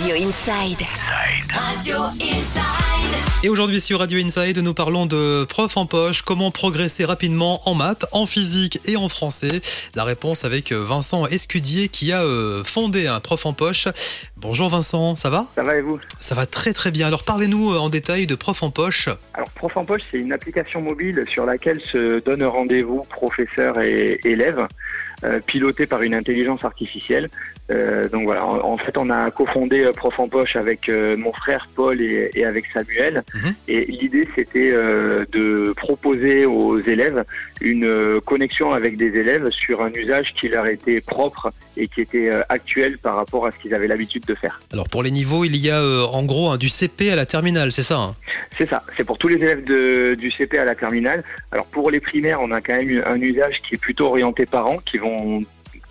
Radio Inside. Radio Inside. Et aujourd'hui sur Radio Inside, nous parlons de prof en poche, comment progresser rapidement en maths, en physique et en français. La réponse avec Vincent Escudier qui a euh, fondé un prof en poche. Bonjour Vincent, ça va? Ça va et vous? Ça va très très bien. Alors parlez-nous euh, en détail de prof en poche. Alors Prof en poche, c'est une application mobile sur laquelle se donnent rendez-vous professeurs et élèves, euh, pilotée par une intelligence artificielle. Euh, donc voilà, en, en fait, on a cofondé euh, Prof en poche avec euh, mon frère Paul et, et avec Samuel. Mhm. Et l'idée, c'était euh, de proposer aux élèves une euh, connexion avec des élèves sur un usage qui leur était propre et qui était euh, actuel par rapport à ce qu'ils avaient l'habitude de faire. Alors pour les niveaux, il y a euh, en gros hein, du CP à la terminale, c'est ça hein? C'est ça, c'est pour tous les élèves de- du CP à la terminale. Alors pour les primaires, on a quand même un usage qui est plutôt orienté parents, qui vont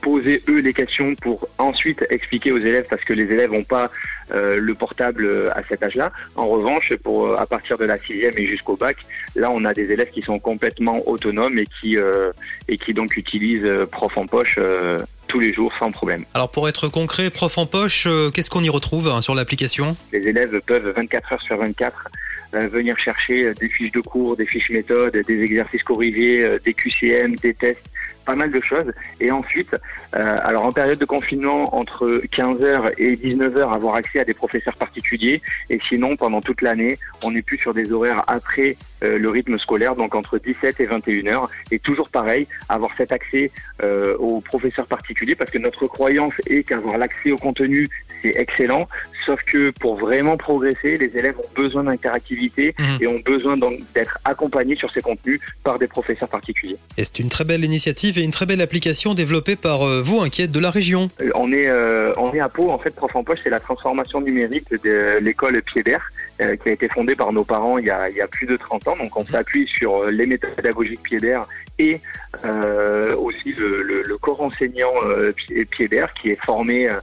poser eux les questions pour ensuite expliquer aux élèves parce que les élèves n'ont pas euh, le portable euh, à cet âge-là. En revanche, pour euh, à partir de la sixième et jusqu'au bac, là on a des élèves qui sont complètement autonomes et qui euh, et qui donc utilisent prof en poche euh, tous les jours sans problème. Alors pour être concret, prof en poche, qu'est-ce qu'on y retrouve hein, sur l'application? Les élèves peuvent 24 heures sur 24 euh, venir chercher des fiches de cours, des fiches méthodes, des exercices corrigés, des QCM, des tests, pas mal de choses. Et ensuite, euh, alors en période de confinement, entre 15h et 19h, avoir accès à des professeurs particuliers. Et sinon, pendant toute l'année, on n'est plus sur des horaires après euh, le rythme scolaire, donc entre 17 et 21h. Et toujours pareil, avoir cet accès euh, aux professeurs particuliers, parce que notre croyance est qu'avoir l'accès au contenu, c'est excellent. Sauf que pour vraiment progresser, les élèves ont besoin d'interactivité Mhm. et ont besoin d'être accompagnés sur ces contenus par des professeurs particuliers. Et c'est une très belle initiative et une très belle application développée par euh, vous, qui êtes de la région. Euh, On est, euh, on est à Pau, en fait, Prof en Poche, c'est la transformation numérique de l'école Piedère, euh, qui a été fondée par nos parents il y a, il y a plus de 30 ans. Donc on s'appuie sur euh, les méthodes pédagogiques Piedère et euh, aussi le, le- le corps enseignant Pi- Piedère qui est formé à,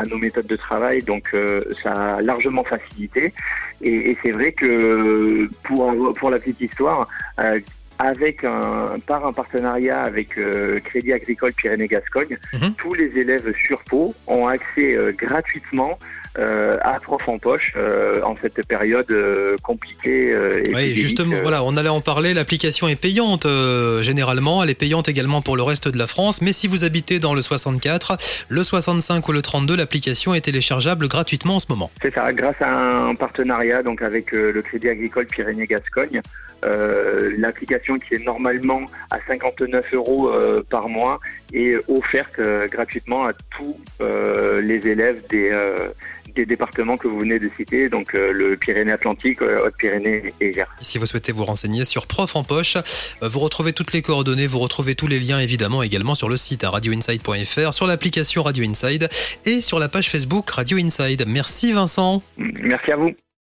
à nos méthodes de travail. Donc euh, ça a largement facilité. Et, et c'est vrai que pour, pour la petite histoire, euh, avec un, par un partenariat avec euh, Crédit Agricole Pyrénées-Gascogne, Mhm. tous les élèves sur Pau ont accès euh, gratuitement euh, à Prof en poche en cette période compliquée. euh, Oui, justement, voilà, on allait en parler. L'application est payante généralement. Elle est payante également pour le reste de la France. Mais si vous habitez dans le 64, le 65 ou le 32, l'application est téléchargeable gratuitement en ce moment. C'est ça, grâce à un partenariat donc avec le Crédit Agricole Pyrénées-Gascogne, euh, qui est normalement à 59 euros euh, par mois est offerte euh, gratuitement à tous euh, les élèves des, des départements que vous venez de citer, donc euh, le Pyrénées-Atlantique, Haute-Pyrénées et Gers. Si vous souhaitez vous renseigner sur Prof en poche, euh, vous retrouvez toutes les coordonnées, vous retrouvez tous les liens évidemment également sur le site à radioinside.fr, sur l'application Radio Inside et sur la page Facebook Radio Inside. Merci Vincent. Merci à vous.